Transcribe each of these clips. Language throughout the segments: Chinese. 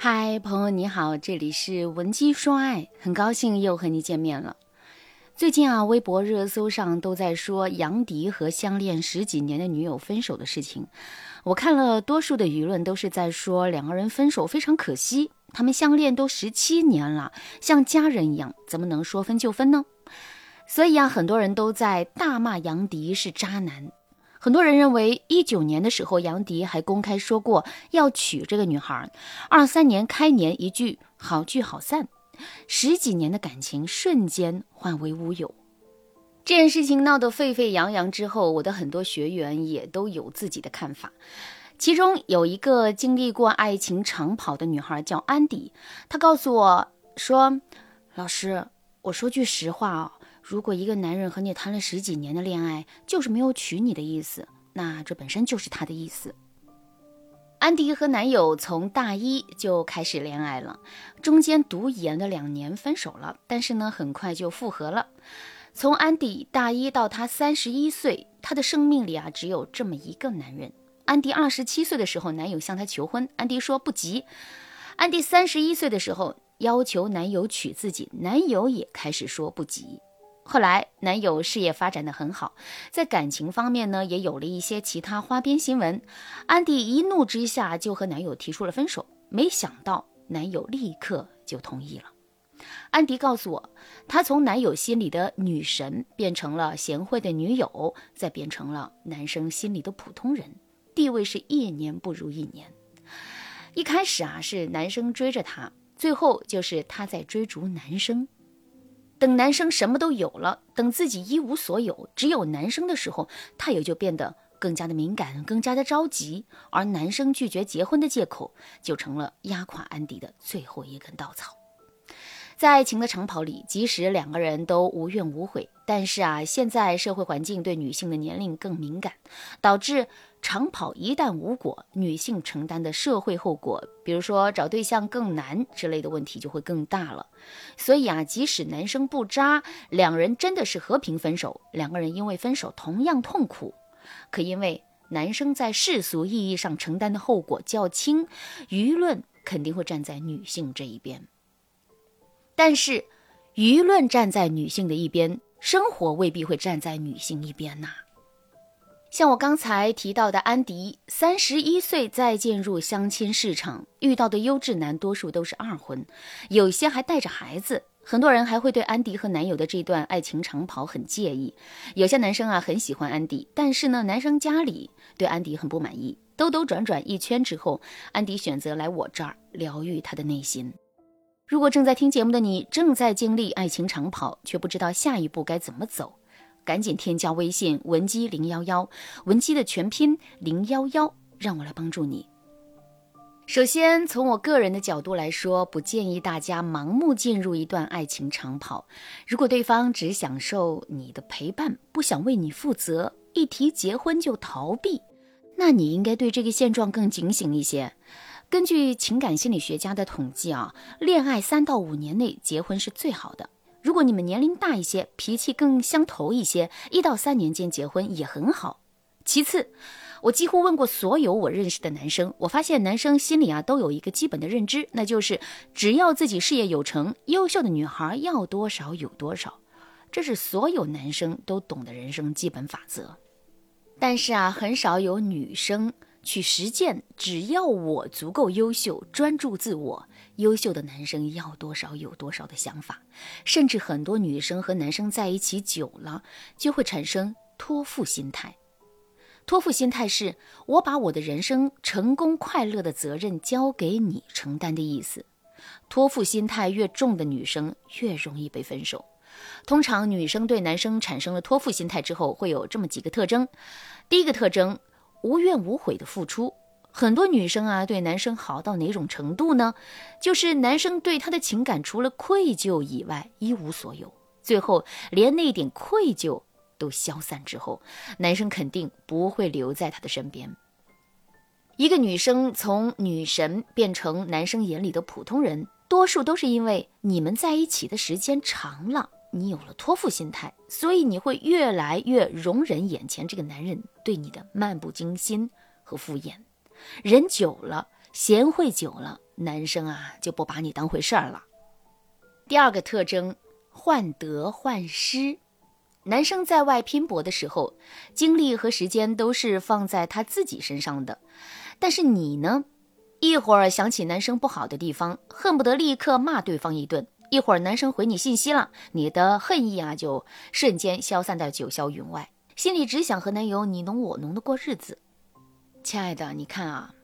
嗨，朋友你好，这里是文姬说爱，很高兴又和你见面了。最近啊，微博热搜上都在说杨迪和相恋十几年的女友分手的事情。我看了多数的舆论都是在说两个人分手非常可惜，他们相恋都十七年了，像家人一样，怎么能说分就分呢？所以啊，很多人都在大骂杨迪是渣男。很多人认为，一九年的时候，杨迪还公开说过要娶这个女孩。二三年开年一句好聚好散，十几年的感情瞬间化为乌有。这件事情闹得沸沸扬扬之后，我的很多学员也都有自己的看法。其中有一个经历过爱情长跑的女孩叫安迪，她告诉我说：“老师，我说句实话啊。”如果一个男人和你谈了十几年的恋爱，就是没有娶你的意思，那这本身就是他的意思。安迪和男友从大一就开始恋爱了，中间读研的两年分手了，但是呢，很快就复合了。从安迪大一到他三十一岁，他的生命里啊，只有这么一个男人。安迪二十七岁的时候，男友向她求婚，安迪说不急。安迪三十一岁的时候，要求男友娶自己，男友也开始说不急。后来，男友事业发展的很好，在感情方面呢，也有了一些其他花边新闻。安迪一怒之下就和男友提出了分手，没想到男友立刻就同意了。安迪告诉我，她从男友心里的女神变成了贤惠的女友，再变成了男生心里的普通人，地位是一年不如一年。一开始啊，是男生追着她，最后就是她在追逐男生。等男生什么都有了，等自己一无所有，只有男生的时候，她也就变得更加的敏感，更加的着急。而男生拒绝结婚的借口，就成了压垮安迪的最后一根稻草。在爱情的长跑里，即使两个人都无怨无悔，但是啊，现在社会环境对女性的年龄更敏感，导致长跑一旦无果，女性承担的社会后果，比如说找对象更难之类的问题就会更大了。所以啊，即使男生不渣，两人真的是和平分手，两个人因为分手同样痛苦，可因为男生在世俗意义上承担的后果较轻，舆论肯定会站在女性这一边。但是，舆论站在女性的一边，生活未必会站在女性一边呐。像我刚才提到的安迪，三十一岁再进入相亲市场，遇到的优质男多数都是二婚，有些还带着孩子。很多人还会对安迪和男友的这段爱情长跑很介意。有些男生啊很喜欢安迪，但是呢，男生家里对安迪很不满意。兜兜转转一圈之后，安迪选择来我这儿疗愈他的内心。如果正在听节目的你正在经历爱情长跑，却不知道下一步该怎么走，赶紧添加微信文姬零幺幺，文姬的全拼零幺幺，让我来帮助你。首先，从我个人的角度来说，不建议大家盲目进入一段爱情长跑。如果对方只享受你的陪伴，不想为你负责，一提结婚就逃避，那你应该对这个现状更警醒一些。根据情感心理学家的统计啊，恋爱三到五年内结婚是最好的。如果你们年龄大一些，脾气更相投一些，一到三年间结婚也很好。其次，我几乎问过所有我认识的男生，我发现男生心里啊都有一个基本的认知，那就是只要自己事业有成，优秀的女孩要多少有多少，这是所有男生都懂的人生基本法则。但是啊，很少有女生。去实践，只要我足够优秀，专注自我，优秀的男生要多少有多少的想法，甚至很多女生和男生在一起久了，就会产生托付心态。托付心态是我把我的人生成功快乐的责任交给你承担的意思。托付心态越重的女生越容易被分手。通常女生对男生产生了托付心态之后，会有这么几个特征。第一个特征。无怨无悔的付出，很多女生啊，对男生好到哪种程度呢？就是男生对她的情感除了愧疚以外一无所有，最后连那点愧疚都消散之后，男生肯定不会留在她的身边。一个女生从女神变成男生眼里的普通人，多数都是因为你们在一起的时间长了。你有了托付心态，所以你会越来越容忍眼前这个男人对你的漫不经心和敷衍。人久了，贤惠久了，男生啊就不把你当回事儿了。第二个特征，患得患失。男生在外拼搏的时候，精力和时间都是放在他自己身上的，但是你呢，一会儿想起男生不好的地方，恨不得立刻骂对方一顿；一会儿男生回你信息了，你的恨意啊就瞬间消散在九霄云外，心里只想和男友你侬我侬的过日子。亲爱的，你看啊。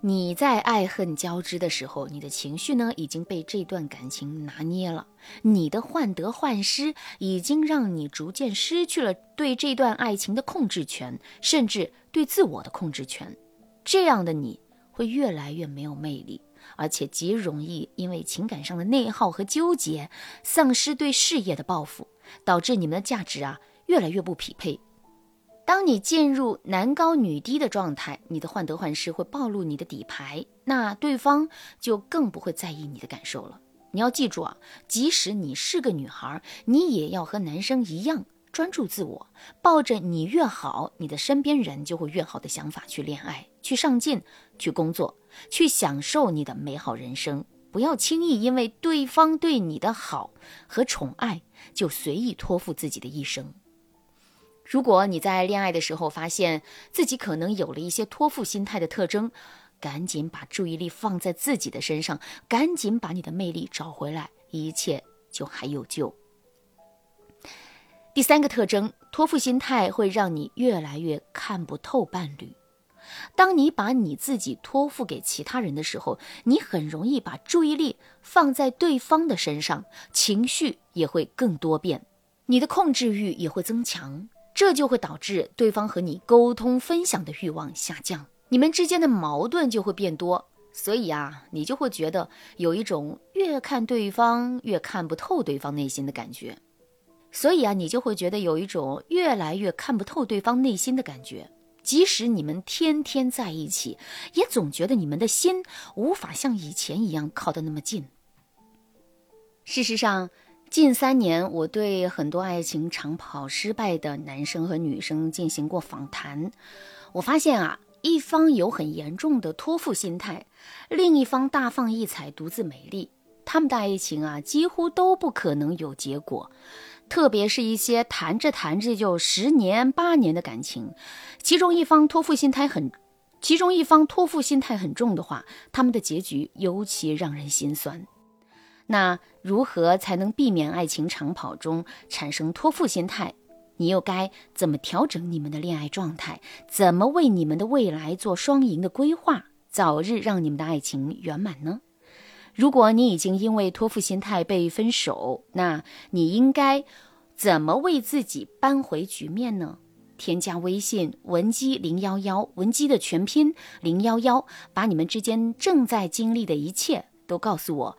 你在爱恨交织的时候，你的情绪呢已经被这段感情拿捏了，你的患得患失已经让你逐渐失去了对这段爱情的控制权，甚至对自我的控制权。这样的你会越来越没有魅力，而且极容易因为情感上的内耗和纠结，丧失对事业的抱负，导致你们的价值啊越来越不匹配。当你进入男高女低的状态，你的患得患失会暴露你的底牌，那对方就更不会在意你的感受了。你要记住啊，即使你是个女孩，你也要和男生一样专注自我，抱着你越好，你的身边人就会越好的想法去恋爱、去上进、去工作、去享受你的美好人生。不要轻易因为对方对你的好和宠爱，就随意托付自己的一生。如果你在恋爱的时候发现自己可能有了一些托付心态的特征，赶紧把注意力放在自己的身上，赶紧把你的魅力找回来，一切就还有救。第三个特征，托付心态会让你越来越看不透伴侣。当你把你自己托付给其他人的时候，你很容易把注意力放在对方的身上，情绪也会更多变，你的控制欲也会增强。这就会导致对方和你沟通分享的欲望下降，你们之间的矛盾就会变多，所以啊，你就会觉得有一种越看对方越看不透对方内心的感觉，所以啊，你就会觉得有一种越来越看不透对方内心的感觉，即使你们天天在一起，也总觉得你们的心无法像以前一样靠得那么近。事实上。近三年，我对很多爱情长跑失败的男生和女生进行过访谈，我发现啊，一方有很严重的托付心态，另一方大放异彩，独自美丽，他们的爱情啊，几乎都不可能有结果。特别是一些谈着谈着就十年八年的感情，其中一方托付心态很，其中一方托付心态很重的话，他们的结局尤其让人心酸。那如何才能避免爱情长跑中产生托付心态？你又该怎么调整你们的恋爱状态？怎么为你们的未来做双赢的规划，早日让你们的爱情圆满呢？如果你已经因为托付心态被分手，那你应该怎么为自己扳回局面呢？添加微信文姬零幺幺，文姬的全拼零幺幺，把你们之间正在经历的一切都告诉我。